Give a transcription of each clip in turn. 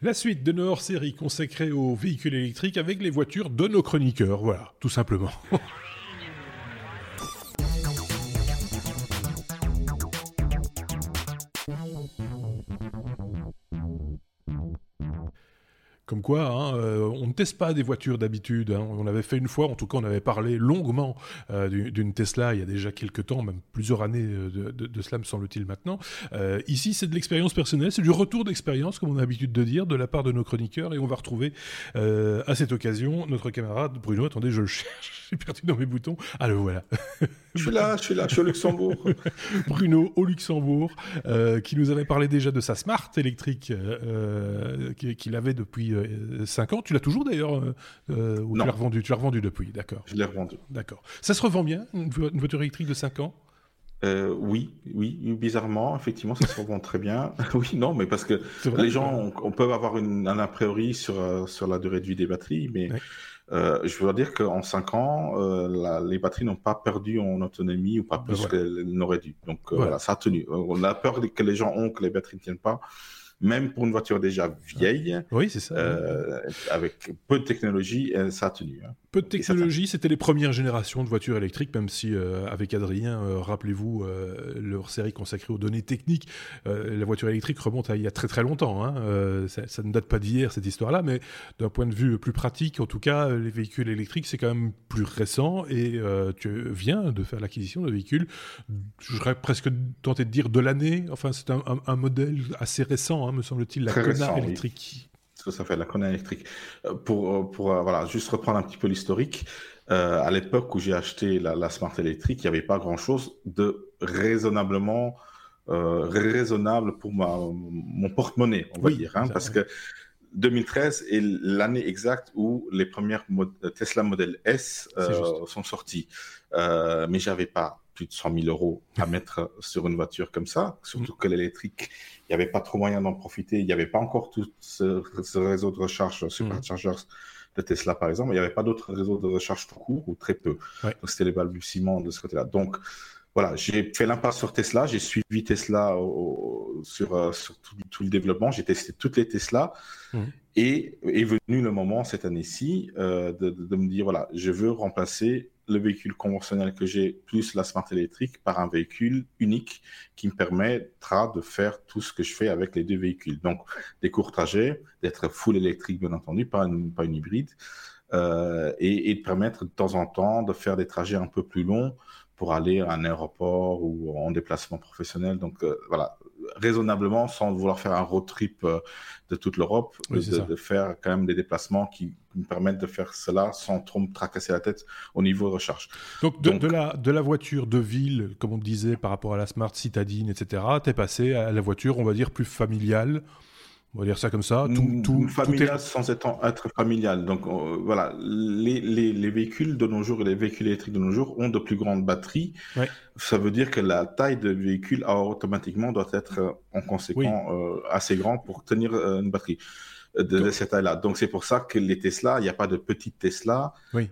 La suite de nos hors-série consacrée aux véhicules électriques avec les voitures de nos chroniqueurs, voilà, tout simplement. hein, euh, on ne teste pas des voitures d'habitude. Hein. On avait fait une fois, en tout cas, on avait parlé longuement euh, d'une Tesla il y a déjà quelques temps, même plusieurs années euh, de cela, me semble-t-il maintenant. ici, c'est de l'expérience personnelle, c'est du retour d'expérience, comme on a l'habitude de dire, de la part de nos chroniqueurs, et on va retrouver à cette occasion notre camarade Bruno. Attendez, je le cherche, j'ai perdu dans mes boutons. Ah, le voilà. je suis là, je suis là, je suis au Luxembourg. Bruno au Luxembourg, qui nous avait parlé déjà de sa Smart électrique qu'il avait depuis 5 euh, ans. Tu l'as toujours d'ailleurs euh, euh, Ou tu l'as revendu Tu l'as revendu depuis, d'accord. Je l'ai revendu. D'accord. Ça se revend bien, une, voiture électrique de 5 ans? Oui, oui, bizarrement, effectivement, ça se revend très bien. oui, non, mais parce que les gens, on, peut avoir une, un a priori sur sur la durée de vie des batteries, mais je veux dire qu'en 5 ans, les batteries n'ont pas perdu en autonomie ou pas ben plus qu'elles n'auraient dû. Donc voilà. ça a tenu. On a peur que les gens ont que les batteries ne tiennent pas même pour une voiture déjà vieille. Oui, c'est ça. Euh, avec peu de technologie, euh, ça a tenu. Hein. Peu de technologie, c'était les premières générations de voitures électriques, même si euh, avec Adrien, euh, rappelez-vous leur série consacrée aux données techniques, la voiture électrique remonte à il y a très très longtemps. Hein, ça, ça, ne date pas d'hier cette histoire-là, mais d'un point de vue plus pratique, en tout cas, les véhicules électriques c'est quand même plus récent et tu viens de faire l'acquisition de véhicules, j'aurais presque tenté de dire de l'année. Enfin, c'est un, un, un, modèle assez récent, hein, me semble-t-il, la Connard électrique que ça fait la connerie électrique. Euh, pour, euh, pour euh, voilà, juste reprendre un petit peu l'historique, euh, à l'époque où j'ai acheté la, la, Smart électrique, il n'y avait pas grand-chose de raisonnablement euh, raisonnable pour ma, mon porte-monnaie, on va dire, hein, parce que 2013 est l'année exacte où les premières Tesla Model S euh, sont sorties. Euh, mais j'avais pas plus de 100 000 euros à mettre sur une voiture comme ça, surtout que l'électrique, il n'y avait pas trop moyen d'en profiter. Il n'y avait pas encore tout ce, réseau de recharge superchargers de Tesla, par exemple. Il n'y avait pas d'autres réseaux de recharge tout court ou très peu. Donc, c'était les balbutiements de ce côté-là. Donc, voilà, j'ai fait l'impasse sur Tesla, j'ai suivi Tesla sur, euh, sur tout, le développement, j'ai testé toutes les Tesla mmh. et est venu le moment cette année-ci euh, de, de, me dire voilà, je veux remplacer le véhicule conventionnel que j'ai plus la smart électrique par un véhicule unique qui me permettra de faire tout ce que je fais avec les deux véhicules. Donc, des courts trajets, d'être full électrique, bien entendu, pas une, pas une hybride, euh, et, et, de permettre de temps en temps de faire des trajets un peu plus longs pour aller à un aéroport ou en déplacement professionnel. Donc, euh, voilà, raisonnablement, sans vouloir faire un road trip euh, de toute l'Europe, de, faire quand même des déplacements qui me permettent de faire cela sans trop me tracasser la tête au niveau de recharge. Donc de, la, de la voiture de ville, comme on disait par rapport à la Smart Citadine, etc., t'es passé à la voiture, on va dire, plus familiale, on va dire ça comme ça. Tout, tout, familial sans être, être familial. Donc euh, voilà, les, les, les, véhicules de nos jours et les véhicules électriques de nos jours ont de plus grandes batteries. Ouais. Ça veut dire que la taille de véhicule automatiquement doit être euh, en conséquent euh, assez grand pour tenir une batterie de, de cette taille-là. Donc c'est pour ça que les Tesla, il n'y a pas de petites Tesla. Oui.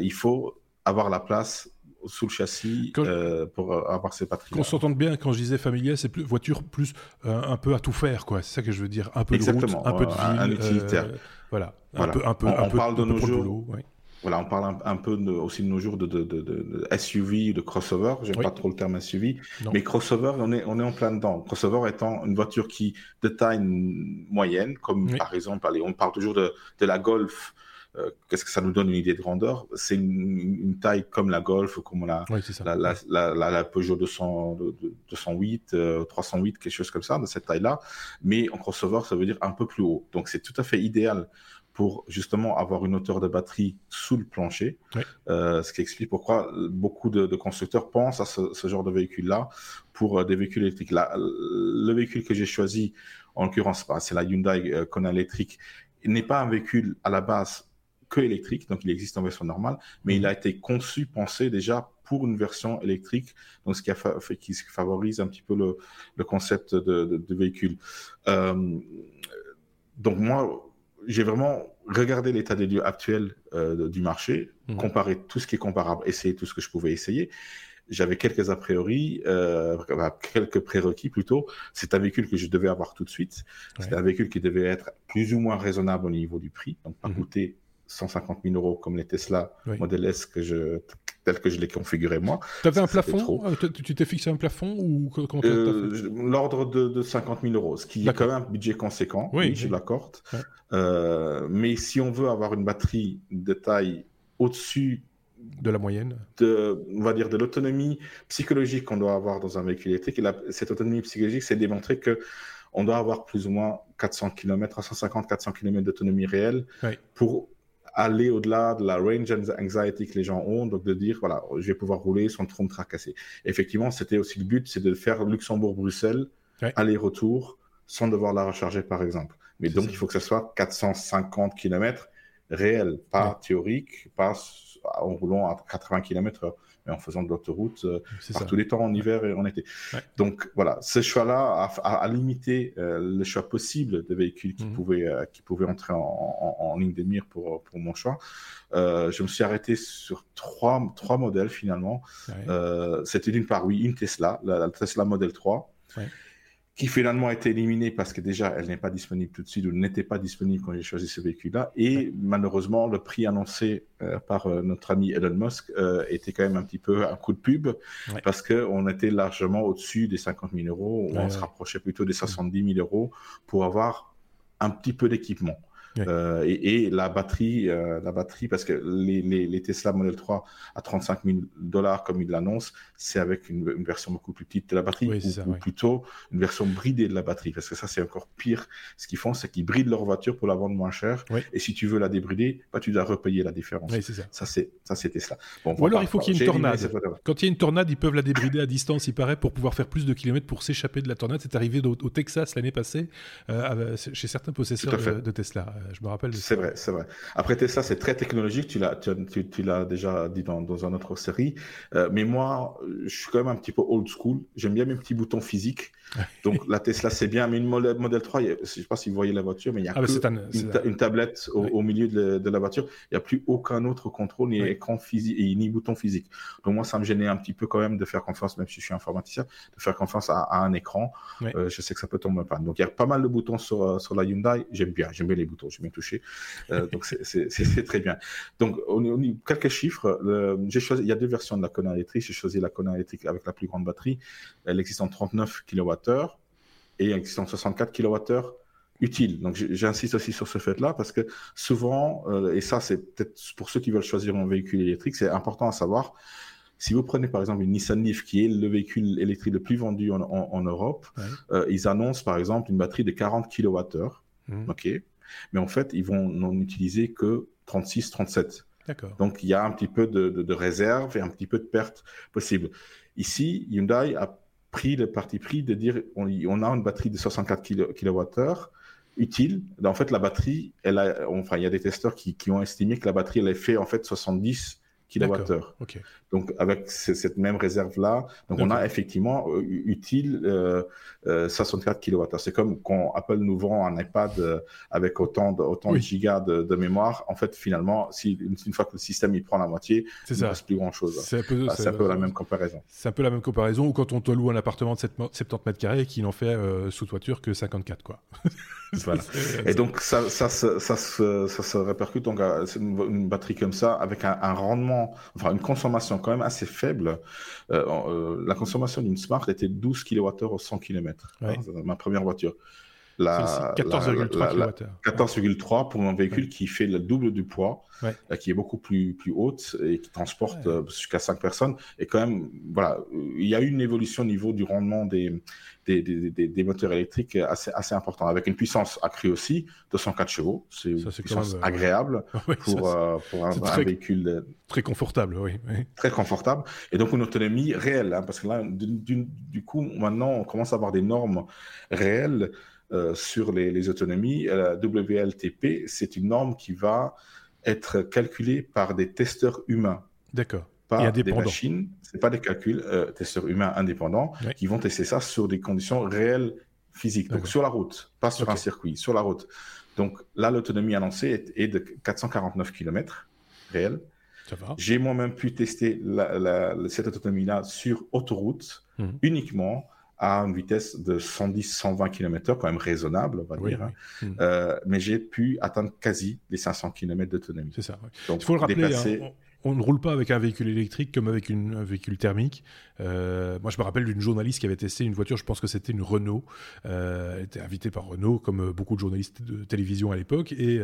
il faut avoir la place sous le châssis euh, pour euh, avoir ses batteries. Qu'on s'entende bien quand je disais familial, c'est plus voiture plus euh, un peu à tout faire quoi. C'est ça que je veux dire, un peu de route, un peu de ville, un utilitaire. voilà, un peu, un peu, on, un peu, parle de nos jours. Voilà, on parle un, peu de, aussi de nos jours de, de, de, de SUV, de crossover. J'aime pas trop le terme SUV, mais crossover, on est on est en plein dedans. Crossover étant une voiture qui de taille moyenne, comme par exemple, allez, on parle toujours de de la Golf euh, qu'est-ce que ça nous donne une idée de grandeur? C'est une, taille comme la Golf, comme la, la, la, la, la, Peugeot 200, 208, 308, quelque chose comme ça, de cette taille-là. Mais en crossover, ça veut dire un peu plus haut. Donc c'est tout à fait idéal pour justement avoir une hauteur de batterie sous le plancher, euh, ce qui explique pourquoi beaucoup de, de constructeurs pensent à ce, ce genre de véhicule-là pour euh, des véhicules électriques. Le véhicule que j'ai choisi, en l'occurrence, bah, c'est la Hyundai euh, Kona électrique, n'est pas un véhicule à la base que électrique, donc il existe en version normale, mais il a été conçu, pensé déjà pour une version électrique, donc ce qui a fait, qui favorise un petit peu le, le concept de, de, de véhicule. Euh, donc moi, j'ai vraiment regardé l'état des lieux actuel euh, du marché, mmh. comparé tout ce qui est comparable, essayer tout ce que je pouvais essayer. j'avais quelques a priori, euh, quelques prérequis plutôt. C'est un véhicule que je devais avoir tout de suite. C'est un véhicule qui devait être plus ou moins raisonnable au niveau du prix, donc pas mhm. coûter 150 000 euros comme les Tesla Model S que je, tel que je l'ai configuré moi. Tu avais un plafond euh, Tu t'es fixé un plafond ou euh, L'ordre de, 50 000 euros, ce qui est quand même un budget conséquent, oui, je l'accorde. Euh, mais si on veut avoir une batterie de taille au-dessus de la moyenne de, On va dire de l'autonomie psychologique qu'on doit avoir dans un véhicule électrique. Et cette autonomie psychologique, c'est démontrer que on doit avoir plus ou moins 400 km, 350-400 km d'autonomie réelle pour aller au-delà de la range anxiety que les gens ont, donc de dire, voilà, je vais pouvoir rouler sans trop me tracasser. Effectivement, c'était aussi le but, c'est de faire Luxembourg-Bruxelles, aller-retour, sans devoir la recharger, par exemple. Mais donc, il faut que ce soit 450 km réel, pas théorique, pas en roulant à 80 km mais en faisant de l'autoroute euh, par tous les temps en hiver et en été. Donc voilà, ce choix-là a, limité euh, le choix possible de véhicules qui, mhm. pouvaient, euh, qui pouvaient entrer en, ligne de mire pour, pour mon choix. je me suis arrêté sur trois, trois modèles finalement. C'était d'une part, oui, une Tesla, la, la Tesla Model 3 qui finalement a été éliminée parce que déjà elle n'est pas disponible tout de suite ou n'était pas disponible quand j'ai choisi ce véhicule-là. Et malheureusement, le prix annoncé euh, par euh, notre ami Elon Musk euh, était quand même un petit peu un coup de pub parce qu'on était largement au-dessus des 50 000 euros. on se rapprochait plutôt des 70 000 euros pour avoir un petit peu d'équipement. Euh, et, la batterie, euh, la batterie, parce que les, les, Tesla Model 3 à 35 000 dollars comme ils l'annoncent, c'est avec une, version beaucoup plus petite de la batterie, ou, plutôt une version bridée de la batterie, parce que ça c'est encore pire. Ce qu'ils font, c'est qu'ils brident leur voiture pour la vendre moins cher. Et si tu veux la débrider, bah, tu dois repayer la différence. ça, ça c'est ça c'est Tesla. Bon, ou alors il faut qu'il y ait une tornade. Quand il y a une tornade, ils peuvent la débrider à distance, il paraît, pour pouvoir faire plus de kilomètres pour s'échapper de la tornade. C'est arrivé au, Texas l'année passée euh, chez certains possesseurs de Tesla. Je me rappelle. C'est vrai, c'est vrai. Après Tesla, c'est très technologique. Tu l'as, tu, tu, l'as déjà dit dans, dans une autre série. Euh, mais moi, je suis quand même un petit peu old school. J'aime bien mes petits boutons physiques. Donc la Tesla, c'est bien. Mais une modèle, modèle 3, je ne sais pas si vous voyez la voiture, mais il y a ah, une, tablette au, milieu de, la voiture. Il n'y a plus aucun autre contrôle, ni écran physique, ni bouton physique. Donc moi, ça me gênait un petit peu quand même de faire confiance, même si je suis informaticien, de faire confiance à, un écran. Euh, je sais que ça peut tomber en panne. Donc il y a pas mal de boutons sur, euh, sur la Hyundai. J'aime bien. J'aime bien les boutons. J'aime bien toucher. Euh, donc c'est très bien. Donc on, on, quelques chiffres. j'ai choisi. Il y a deux versions de la Kona électrique. J'ai choisi la Kona électrique avec la plus grande batterie. Elle existe en 39 kWh et en 64 kWh utile. Donc j'insiste aussi sur ce fait-là parce que souvent, euh, et ça c'est peut-être pour ceux qui veulent choisir un véhicule électrique, c'est important à savoir. Si vous prenez par exemple une Nissan Leaf, qui est le véhicule électrique le plus vendu en, Europe, euh, ils annoncent par exemple une batterie de 40 kWh. Mmh. Ok, mais en fait, ils vont n'en utiliser que 36, 37. D'accord. Donc il y a un petit peu de, de, réserve et un petit peu de perte possible. Ici, Hyundai a pris le parti pris de dire on, on a une batterie de 64 kWh utile. En fait, la batterie, elle a, enfin, il y a des testeurs qui, qui, ont estimé que la batterie, elle est fait en fait 70 kWh. Donc avec cette même réserve là, donc on a effectivement euh, utile euh, 64 euh, kWh. C'est comme quand Apple nous vend un iPad euh, avec autant de, autant de gigas de, mémoire. En fait, finalement, si une, fois que le système il prend la moitié, il ne reste plus grand chose. C'est un peu, un peu la même comparaison. C'est un peu la même comparaison. Ou quand on te loue un appartement de 70 mètres carrés qui n'en fait sous toiture que 54 quoi. voilà. Et donc ça, ça, ça, ça, se, ça se répercute donc à une, batterie comme ça avec un, un rendement enfin une consommation quand même assez faible. Euh, euh, la consommation d'une Smart était 12 kWh au 100 km. ma première voiture. 14,3 pour un véhicule qui fait le double du poids, euh, qui est beaucoup plus, plus haute et qui transporte jusqu'à 5 personnes. Et quand même, voilà, il y a eu une évolution au niveau du rendement des, des, des, des, moteurs électriques assez, assez important, avec une puissance accrue aussi, 204 chevaux. C'est une puissance euh, agréable pour, euh, pour un, véhicule. Très confortable, oui, Très confortable. Et donc une autonomie réelle, hein, parce que là, du, du, coup, maintenant, on commence à avoir des normes réelles euh, sur les, les, autonomies. La WLTP, c'est une norme qui va être calculée par des testeurs humains. D'accord pas des machines, c'est pas des calculs, euh, testeurs humains indépendants qui vont tester ça sur des conditions réelles physiques, donc sur la route, pas sur un circuit, sur la route. Donc là, l'autonomie annoncée est, de 449 km réels. J'ai moi-même pu tester cette autonomie-là sur autoroute mhm. uniquement à une vitesse de 110-120 km/h, quand même raisonnable, on va dire. Hein. Mhm. Euh, mais j'ai pu atteindre quasi les 500 km d'autonomie. C'est ça. Donc, Il faut le rappeler, hein, on, ne roule pas avec un véhicule électrique comme avec un véhicule thermique. Euh, moi, je me rappelle d'une journaliste qui avait testé une voiture, je pense que c'était une Renault. Euh, elle était invitée par Renault, comme euh, beaucoup de journalistes de télévision à l'époque. Et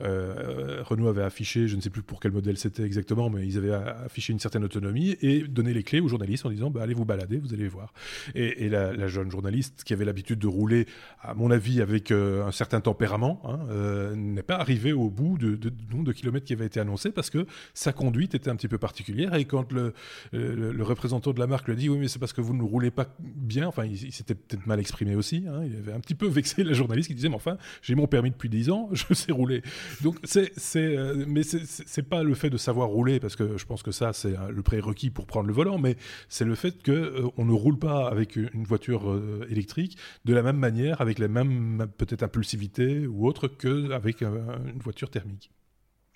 Renault avait affiché, je ne sais plus pour quel modèle c'était exactement, mais ils avaient affiché une certaine autonomie et donné les clés aux journalistes en disant bah, allez vous balader, vous allez voir. Et, la, jeune journaliste qui avait l'habitude de rouler, à mon avis, avec un certain tempérament, hein, n'est pas arrivée au bout de, de, nombre de kilomètres qui avait été annoncé parce que sa était un petit peu particulière. Et quand le, représentant de la marque le dit oui mais c'est parce que vous ne roulez pas bien enfin il, s'était peut-être mal exprimé aussi hein. il avait un petit peu vexé la journaliste qui disait mais enfin j'ai mon permis depuis 10 ans je sais rouler donc c'est c'est euh, mais c'est pas le fait de savoir rouler parce que je pense que ça c'est euh, le prérequis pour prendre le volant mais c'est le fait que euh, on ne roule pas avec une voiture électrique de la même manière avec la même peut-être impulsivité ou autre que avec une voiture thermique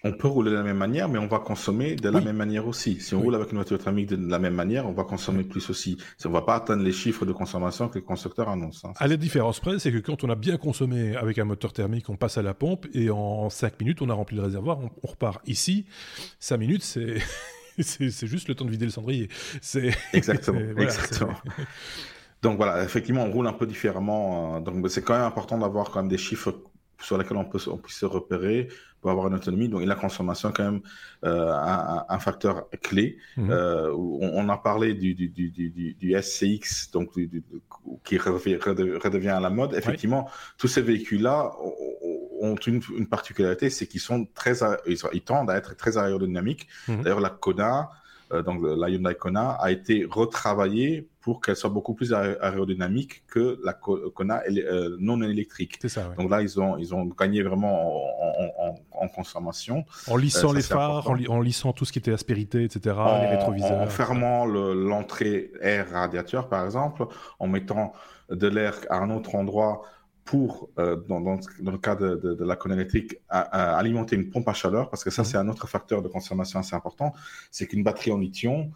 on peut rouler de la même manière, mais on va consommer de la même manière aussi. Si on roule avec une voiture thermique de la même manière, on va consommer plus aussi. On ne va pas atteindre les chiffres de consommation que les constructeurs annoncent. Hein. À la différence près, c'est que quand on a bien consommé avec un moteur thermique, on passe à la pompe et en 5 minutes, on a rempli le réservoir, on, repart. Ici, 5 minutes, c'est... c'est juste le temps de vider le cendrier. Exactement. exactement. Donc voilà, effectivement, on roule un peu différemment. Euh, donc c'est quand même important d'avoir quand même des chiffres sur lesquels on peut on puisse se repérer pour avoir une autonomie. Donc, la consommation est quand même euh, un, facteur clé. Mhm. Euh, on, a parlé du, du, du, du SCX, donc qui redevient, à la mode. Effectivement, tous ces véhicules-là ont une, une particularité, c'est qu'ils sont très, ils, tendent à être très aérodynamiques. Mhm. D'ailleurs, la Kona, donc la Hyundai Kona, a été retravaillée pour qu'elle soit beaucoup plus aérodynamique que la Kona euh, non électrique. C'est ça. Donc là, ils ont, ils ont gagné vraiment en, consommation. En lissant euh, les phares, en, lissant tout ce qui était aspérité, etc., les rétroviseurs. En fermant l'entrée air radiateur, par exemple, en mettant de l'air à un autre endroit pour, euh, dans, dans, le cas de, de, la Kona électrique, alimenter une pompe à chaleur, parce que ça, mmh. c'est un autre facteur de consommation assez important, c'est qu'une batterie en lithium,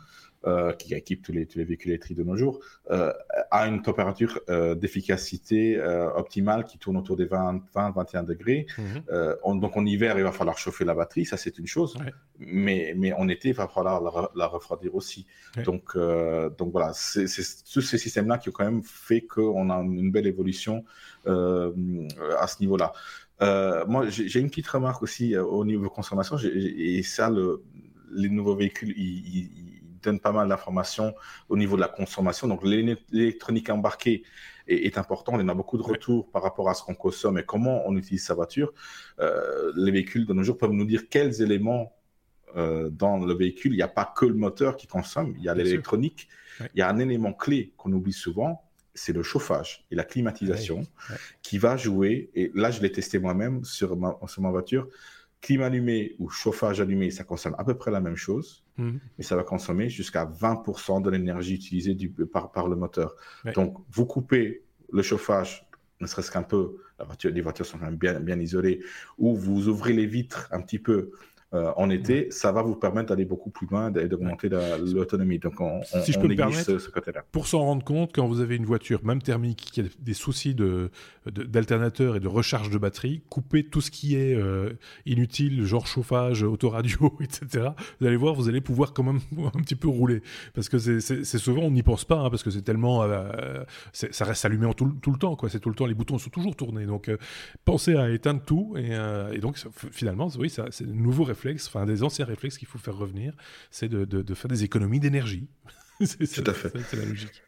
euh, qui équipe tous les, tous les véhicules électriques de nos jours, euh, a une température euh, d'efficacité optimale qui tourne autour des 20, 20 21 degrés. Mhm. donc en hiver, il va falloir chauffer la batterie, ça c'est une chose, mais, mais en été, il va falloir la, refroidir aussi. Donc, donc voilà, c'est tous ces systèmes-là qui ont quand même fait qu'on a une belle évolution à ce niveau-là. moi, j'ai une petite remarque aussi au niveau consommation, et ça, le, les nouveaux véhicules, ils donne pas mal d'informations au niveau de la consommation. Donc l'électronique embarquée est, important. On a beaucoup de retours par rapport à ce qu'on consomme et comment on utilise sa voiture. Euh, les véhicules de nos jours peuvent nous dire quels éléments euh, dans le véhicule. Il n'y a pas que le moteur qui consomme, il y a l'électronique. Il y a un élément clé qu'on oublie souvent, c'est le chauffage et la climatisation qui va jouer. Et là, je l'ai testé moi-même sur ma, sur ma voiture. Clim allumé ou chauffage allumé, ça consomme à peu près la même chose, mhm. mais ça va consommer jusqu'à 20% de l'énergie utilisée du, par, par, le moteur. Donc, vous coupez le chauffage, ne serait-ce qu'un peu, la voiture, les voitures sont quand même bien, bien isolées, ou vous ouvrez les vitres un petit peu euh, en été, ça va vous permettre d'aller beaucoup plus loin et d'augmenter l'autonomie. Donc, on, si je peux me permettre, ce, côté-là. Pour s'en rendre compte, quand vous avez une voiture, même thermique, qui a des soucis de, d'alternateur et de recharge de batterie, coupez tout ce qui est euh, inutile, genre chauffage, autoradio, etc. Vous allez voir, vous allez pouvoir quand même un petit peu rouler. Parce que c'est souvent, on n'y pense pas, hein, parce que c'est tellement. Euh, ça reste allumé en tout, tout, le temps, quoi. C'est tout le temps, les boutons sont toujours tournés. Donc, pensez à éteindre tout. Et, et donc, finalement, oui, c'est un nouveau réflexe enfin des anciens réflexes qu'il faut faire revenir, c'est de, faire des économies d'énergie. Tout à fait. C'est la logique.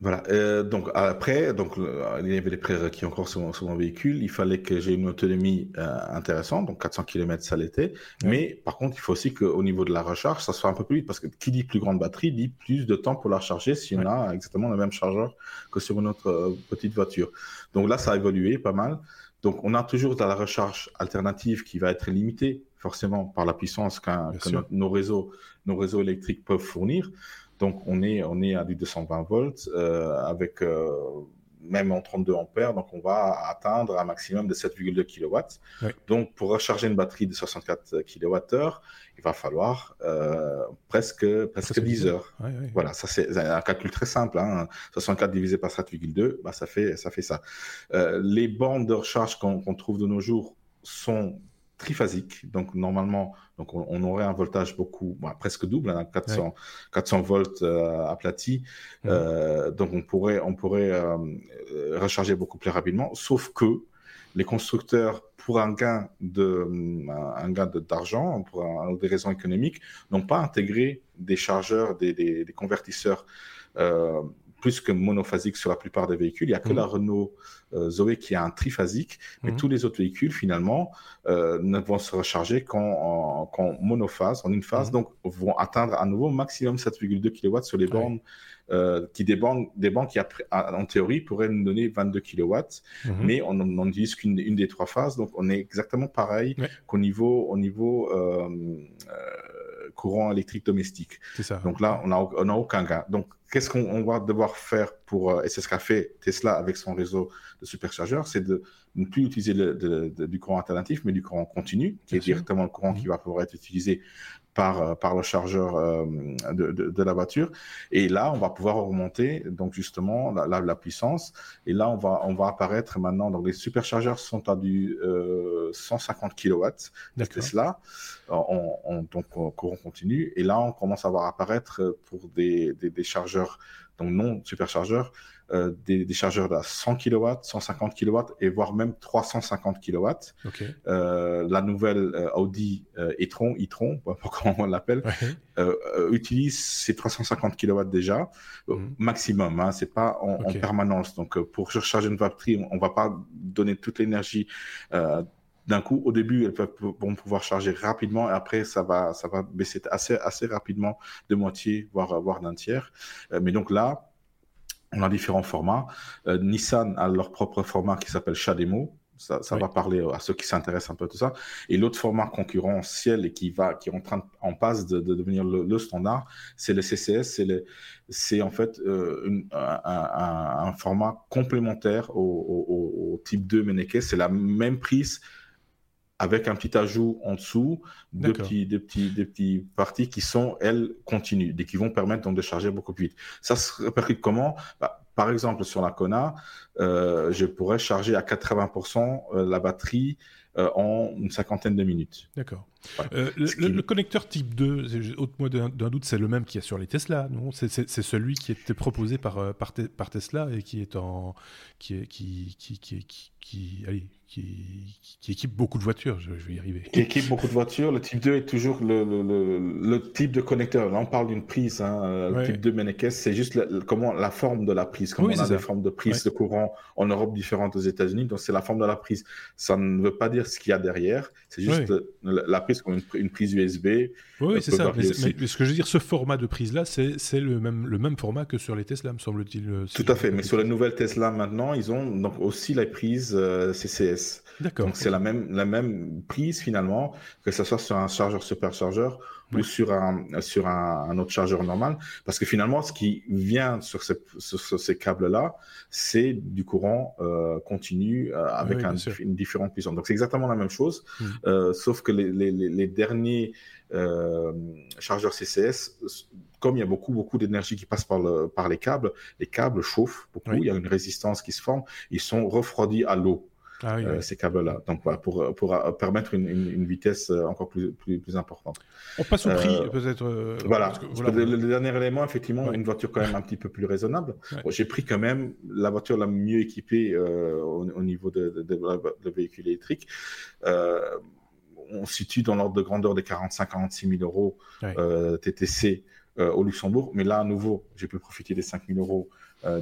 Voilà. Euh, donc après, donc il y avait les prérequis encore sur mon, véhicule. Il fallait que j'ai une autonomie euh, intéressante, donc 400 km ça l'était. Mais par contre, il faut aussi qu'au niveau de la recharge, ça soit un peu plus vite parce que qui dit plus grande batterie dit plus de temps pour la recharger si on a exactement le même chargeur que sur une autre euh, petite voiture. Donc là, ça a évolué pas mal. Donc on a toujours de la recharge alternative qui va être limitée forcément par la puissance que nos réseaux, nos réseaux électriques peuvent fournir. Donc on est, on est à du 220 volts euh, avec euh, même en 32 ampères, donc on va atteindre un maximum de 7,2 kW. Donc pour recharger une batterie de 64 kWh, il va falloir euh, presque, presque 10 heures. Voilà, ça c'est un calcul très simple. 64 hein. divisé par 7,2, bah, ça, fait, ça fait ça. Les bandes de recharge qu'on trouve de nos jours sont triphasique. Donc, normalement, donc on, aurait un voltage beaucoup, bah, presque double, 400, hein, 400 volts euh, aplati. Mhm. Euh, donc, on pourrait, on pourrait euh, recharger beaucoup plus rapidement. Sauf que les constructeurs, pour un gain de, un gain d'argent, pour des raisons économiques, n'ont pas intégré des chargeurs, des, des, des convertisseurs plus que monophasique sur la plupart des véhicules. Il n'y a que mhm. la Renault euh, Zoé qui a un triphasique, mais mhm. tous les autres véhicules, finalement, euh, ne vont se recharger qu'en monophase, en une phase, mhm. donc vont atteindre à nouveau maximum 7,2 kW sur les bornes. Euh, qui des banques, des banques qui, en théorie, pourraient nous donner 22 kW, mais on n'utilise qu'une une des trois phases, donc on est exactement pareil qu'au niveau, au niveau courant électrique domestique. Ça. Donc là, on n'a on a aucun gain. Donc, qu'est-ce qu'on va devoir faire pour, euh, et c'est ce qu'a fait Tesla avec son réseau de superchargeurs, c'est de ne plus utiliser du courant alternatif, mais du courant continu, qui est directement le courant mmh. qui va pouvoir être utilisé par, euh, par le chargeur euh, de, de, la voiture. Et là, on va pouvoir augmenter donc justement la, la, puissance. Et là, on va, on va apparaître maintenant. Donc les superchargeurs sont à du 150 kW de Tesla, en, donc courant continu. Et là, on commence à voir apparaître pour des, des, des chargeurs donc non superchargeurs, euh, des, chargeurs à 100 kW, 150 kW et voire même 350 kW. Euh, la nouvelle euh, Audi e-tron, e-tron, comment on l'appelle, utilise ces 350 kW déjà, mhm. maximum, hein, c'est pas en, permanence. Donc pour recharger une batterie, on, ne va pas donner toute l'énergie d'un coup, au début, elles peuvent, vont pouvoir charger rapidement et après, ça va, ça va baisser assez, assez rapidement de moitié, voire, voire d'un tiers. mais donc là, on a différents formats. Euh, Nissan a leur propre format qui s'appelle Chademo. Ça, ça va parler à ceux qui s'intéressent un peu à tout ça. Et l'autre format concurrentiel et qui va, qui est en train, en passe de, devenir le, standard, c'est le CCS. C'est en fait euh, un, format complémentaire au, type 2 Meneke. C'est la même prise avec un petit ajout en dessous de petits, des petits, des petits parties qui sont, elles, continues et qui vont permettre donc de charger beaucoup plus vite. Ça se répercute comment? Bah, Par exemple, sur la Kona, euh, je pourrais charger à 80% euh, la batterie euh, en une cinquantaine de minutes. D'accord. Euh, le, connecteur type 2, au d'un doute, c'est le même qu'il y a sur les Tesla, non? C'est celui qui était proposé par, par, par, Tesla et qui est en. qui, est, qui, qui, qui, qui, allez, qui, qui, équipe beaucoup de voitures, je, vais y arriver. Qui équipe beaucoup de voitures. Le type 2 est toujours le, le, le, type de connecteur. Là, on parle d'une prise. Hein. Le type 2 Menekes, c'est juste comment, la forme de la prise. Comme on a des formes de prise de courant en Europe différentes aux États-Unis. Donc, c'est la forme de la prise. Ça ne veut pas dire ce qu'il y a derrière. C'est juste la prise comme une, prise USB. Oui, c'est ça. Mais, ce que je veux dire, ce format de prise-là, c'est le même, le même format que sur les Tesla, me semble-t-il. Euh, Tout à fait. Mais sur les nouvelles Tesla maintenant, ils ont donc aussi la prise euh, CCS. D'accord. Donc c'est la même, la même prise finalement, que ce soit sur un chargeur superchargeur ou sur un, sur un, autre chargeur normal. Parce que finalement, ce qui vient sur, ces câbles-là, c'est du courant euh, continu euh, avec une différente puissance. Donc c'est exactement la même chose, hmm. euh, sauf que les, les, les derniers chargeurs CCS, comme il y a beaucoup, beaucoup d'énergie qui passe par, le, par les câbles, les câbles chauffent beaucoup, il y a une résistance qui se forme, ils sont refroidis à l'eau. Ah euh, ces câbles-là. Donc voilà, pour, pour euh, permettre une, une, vitesse euh, encore plus, plus, plus, importante. On passe au prix, peut-être. voilà. le, dernier élément, effectivement, une voiture quand même un petit peu plus raisonnable. J'ai pris quand même la voiture la mieux équipée au, niveau de, de, de, véhicules électriques. on se situe dans l'ordre de grandeur des 45-46 000 euros TTC au Luxembourg. Mais là, à nouveau, j'ai pu profiter des 5 000 euros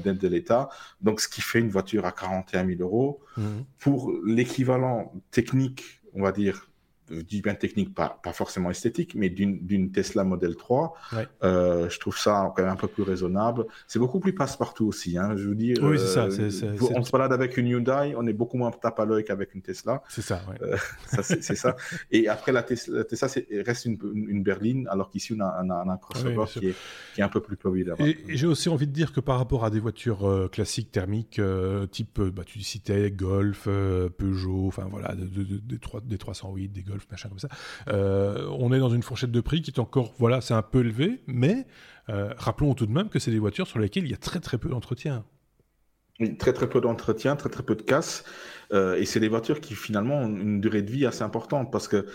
d'aide de l'État. Donc, ce qui fait une voiture à 41 000 euros. Mhm. Pour l'équivalent technique, on va dire, je dis bien technique, pas, pas forcément esthétique, mais d'une Tesla Model 3, euh, je trouve ça quand même un peu plus raisonnable. C'est beaucoup plus passe-partout aussi, hein, je vous dis. Oui, c'est ça. Euh, on se balade avec une Hyundai, on est beaucoup moins tape à l'œil qu'avec une Tesla. C'est ça, euh, c'est ça. Et après, la Tesla, la Tesla reste une, une, berline, alors qu'ici, on a, un crossover qui, est, qui, est, un peu plus populaire. Et, j'ai aussi envie de dire que par rapport à des voitures classiques thermiques, type, bah, tu citais Golf, Peugeot, enfin voilà, des 308, des Golf, machin comme ça. Euh, on est dans une fourchette de prix qui est encore, voilà, c'est un peu élevé, mais euh, rappelons tout de même que c'est des voitures sur lesquelles il y a très très peu d'entretien. Très très peu d'entretien, très très peu de casse. Euh, et c'est des voitures qui finalement ont une durée de vie assez importante parce que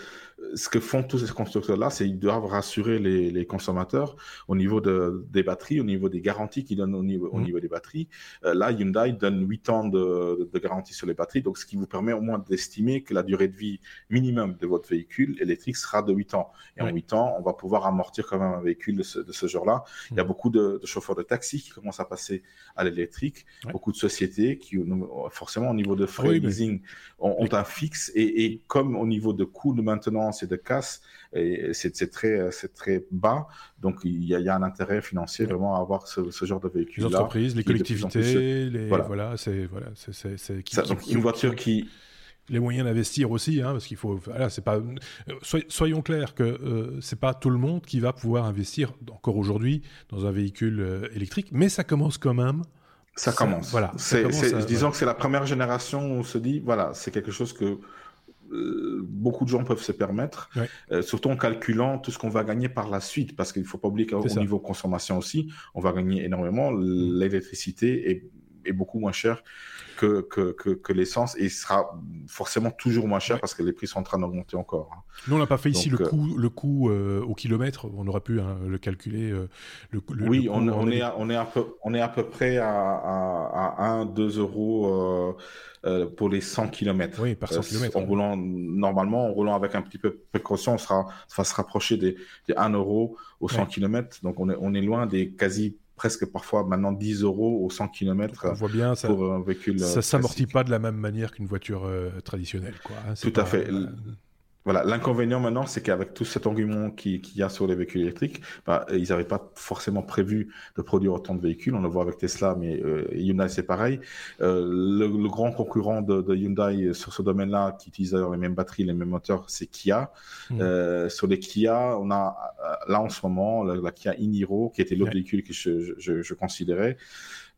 ce que font tous ces constructeurs-là, c'est qu'ils doivent rassurer les, les, consommateurs au niveau de, des batteries, au niveau des garanties qu'ils donnent au niveau, au mmh. niveau des batteries. Euh, là, Hyundai donne 8 ans de, de, garantie sur les batteries, donc ce qui vous permet au moins d'estimer que la durée de vie minimum de votre véhicule électrique sera de 8 ans. Et en 8 ans, on va pouvoir amortir quand même un véhicule de ce, genre-là. Il y a mmh. beaucoup de, de, chauffeurs de taxi qui commencent à passer à l'électrique, beaucoup de sociétés qui, forcément, au niveau de frais leasing, ont, ont un fixe. Et, et comme au niveau de coûts de maintenance, et de casse, c'est très, très bas. Donc, il y, a, un intérêt financier vraiment à avoir ce, genre de véhicule. Les entreprises, les collectivités, les, voilà, c'est voilà, c'est une voiture qui les moyens d'investir aussi, hein, parce qu'il faut. Voilà, c'est pas. Euh, soyons clairs que euh, c'est pas tout le monde qui va pouvoir investir encore aujourd'hui dans un véhicule euh, électrique, mais ça commence quand même. Ça, commence. Voilà. disons que c'est la première génération où on se dit, voilà, c'est quelque chose que euh, beaucoup de gens peuvent se permettre, euh, surtout en calculant tout ce qu'on va gagner par la suite, parce qu'il ne faut pas oublier qu'au niveau consommation aussi, on va gagner énormément. Mm. L'électricité est, est, beaucoup moins chère que, que, que, l'essence et sera forcément toujours moins cher parce que les prix sont en train d'augmenter encore. Hein. Nous, on n'a pas fait ici le euh, coût, le coût au kilomètre, on aurait pu hein, le calculer. le, oui, on, on, est à, on, est à peu, on est à peu près à, à, à 1, 2 euros euh, pour les 100 km. Oui, par 100 km. En roulant, normalement, en roulant avec un petit peu de précaution, on sera, va se rapprocher des, des 1 euro au 100 km. Donc, on est, on est loin des quasi presque parfois maintenant 10 euros au 100 km. On voit bien, ça, pour un véhicule. Ça s'amortit pas de la même manière qu'une voiture euh, traditionnelle. Quoi, hein. Tout à fait. Voilà, l'inconvénient maintenant, c'est qu'avec tout cet engouement qu'il y a sur les véhicules électriques, bah, ils n'avaient pas forcément prévu de produire autant de véhicules. On le voit avec Tesla, mais euh, Hyundai, c'est pareil. Euh, le, grand concurrent de, Hyundai sur ce domaine-là, qui utilise les mêmes batteries, les mêmes moteurs, c'est Kia. Mmh. Euh, sur les Kia, on a là en ce moment la, Kia Iniro, qui était l'autre véhicule que je, je, je considérais.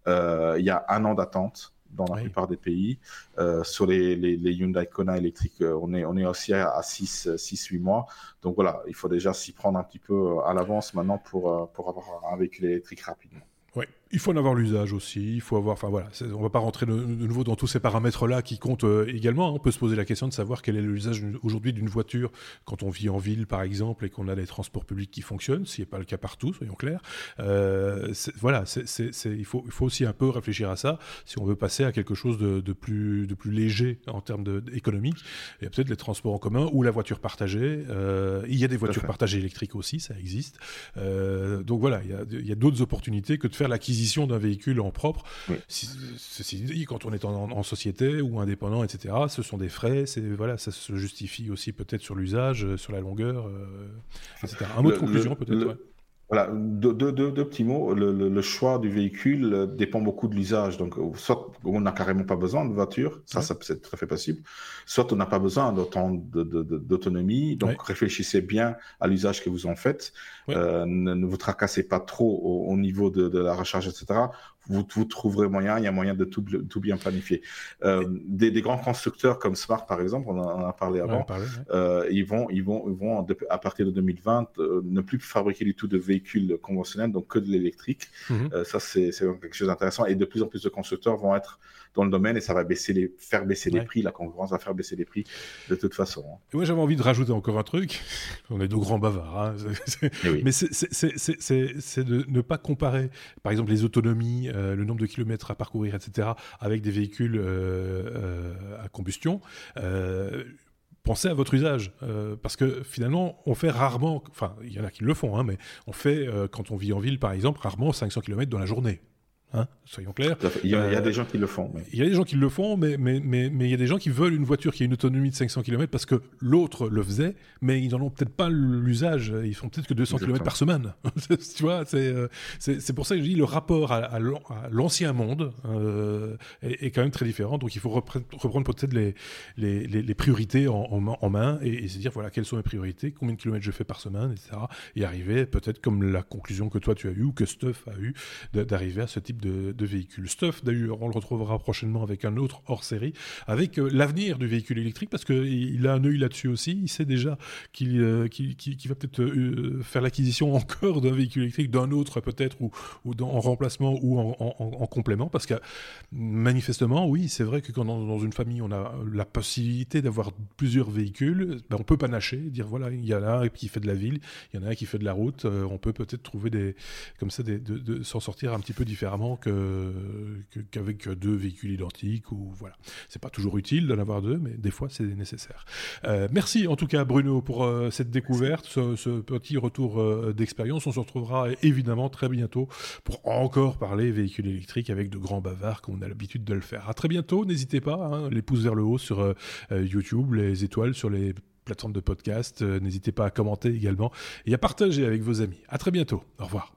il y a un an d'attente dans la plupart des pays. Euh, sur les, les, les, Hyundai Kona électriques, euh, on est, on est aussi à, 6-8 mois. Donc voilà, il faut déjà s'y prendre un petit peu euh, à l'avance maintenant pour, pour avoir un véhicule électrique rapidement. Oui, il faut en avoir l'usage aussi. Il faut avoir, enfin voilà, on va pas rentrer de, nouveau dans tous ces paramètres-là qui comptent euh, également. Hein. On peut se poser la question de savoir quel est l'usage aujourd'hui d'une voiture quand on vit en ville, par exemple, et qu'on a des transports publics qui fonctionnent. Ce n'est pas le cas partout, soyons clairs. Euh, voilà, il faut, il faut aussi un peu réfléchir à ça si on veut passer à quelque chose de, plus, de plus léger en termes économiques. Il y a peut-être les transports en commun ou la voiture partagée. Euh, il y a des voitures partagées électriques aussi, ça existe. donc voilà, il y a, il y a d'autres opportunités que de faire l'acquisition d'un véhicule en propre. ceci dit, quand on est en, société ou indépendant, etc., ce sont des frais. C'est voilà, ça se justifie aussi peut-être sur l'usage, euh, sur la longueur, euh, etc. Un mot de conclusion peut-être. Voilà, deux, deux, deux, petits mots. Le, le, choix du véhicule dépend beaucoup de l'usage. Donc, soit on n'a carrément pas besoin de voiture, ça, ça c'est tout à fait possible. Soit on n'a pas besoin d'autant d'autonomie. Donc, réfléchissez bien à l'usage que vous en faites. Euh, ne, vous tracassez pas trop au, au niveau de, de, la recharge, etc vous, vous trouverez moyen, il y a moyen de tout, tout bien planifier. Euh, des, des, grands constructeurs comme Smart, par exemple, on en a parlé avant, euh, ils vont, ils vont, ils vont à partir de 2020 euh, ne plus fabriquer du tout de véhicules conventionnels, donc que de l'électrique. Mhm. Ça, c'est quelque chose d'intéressant. Et de plus en plus de constructeurs vont être dans le domaine et ça va baisser les, faire baisser les prix. La concurrence va faire baisser les prix de toute façon. Hein. moi, j'avais envie de rajouter encore un truc. On est deux grands bavards, hein. Eh mais c'est de ne pas comparer, par exemple, les autonomies, euh, le nombre de kilomètres à parcourir, etc., avec des véhicules euh, euh, à combustion pensez à votre usage, parce que finalement, on fait rarement, enfin, il y en a qui le font, hein, mais on fait, quand on vit en ville, par exemple, rarement 500 km dans la journée. Hein, soyons clairs. Il y, a, des gens qui le font. Il y a des gens qui le font, mais, mais, mais, mais il y a des gens qui veulent une voiture qui a une autonomie de 500 km parce que l'autre le faisait, mais ils n'en ont peut-être pas l'usage. Ils font peut-être que 200 km par semaine. tu vois, c'est, c'est, pour ça que je dis le rapport à, l'ancien monde est, quand même très différent. Donc il faut reprendre, peut-être les, les, les, priorités en, en, main et, se dire voilà quelles sont mes priorités, combien de kilomètres je fais par semaine, etc. Et arriver peut-être comme la conclusion que toi tu as eue ou que Stuff a eu d'arriver à ce type de, de véhicule. Stuff d'ailleurs, on le retrouvera prochainement avec un autre hors série, avec euh, l'avenir du véhicule électrique parce qu'il a un œil là-dessus aussi. Il sait déjà qu'il euh, va peut-être euh, faire l'acquisition encore d'un véhicule électrique, d'un autre peut-être ou, ou en remplacement ou en, en complément parce que manifestement, oui, c'est vrai que quand dans, une famille on a la possibilité d'avoir plusieurs véhicules, ben on peut panacher, dire voilà, il y en a un qui fait de la ville, il y en a un qui fait de la route, on peut peut-être trouver des, comme ça, de, s'en sortir un petit peu différemment qu'avec deux véhicules identiques ou voilà. C'est pas toujours utile d'en avoir deux, mais des fois c'est nécessaire. Euh, merci en tout cas Bruno pour euh, cette découverte, ce, petit retour d'expérience. On se retrouvera évidemment très bientôt pour encore parler véhicules électriques avec de grands bavards comme on a l'habitude de le faire. À très bientôt, n'hésitez pas, hein, les pouces vers le haut sur euh, euh, YouTube, les étoiles sur les plateformes de podcast. Euh, n'hésitez pas à commenter également et à partager avec vos amis. À très bientôt. Au revoir.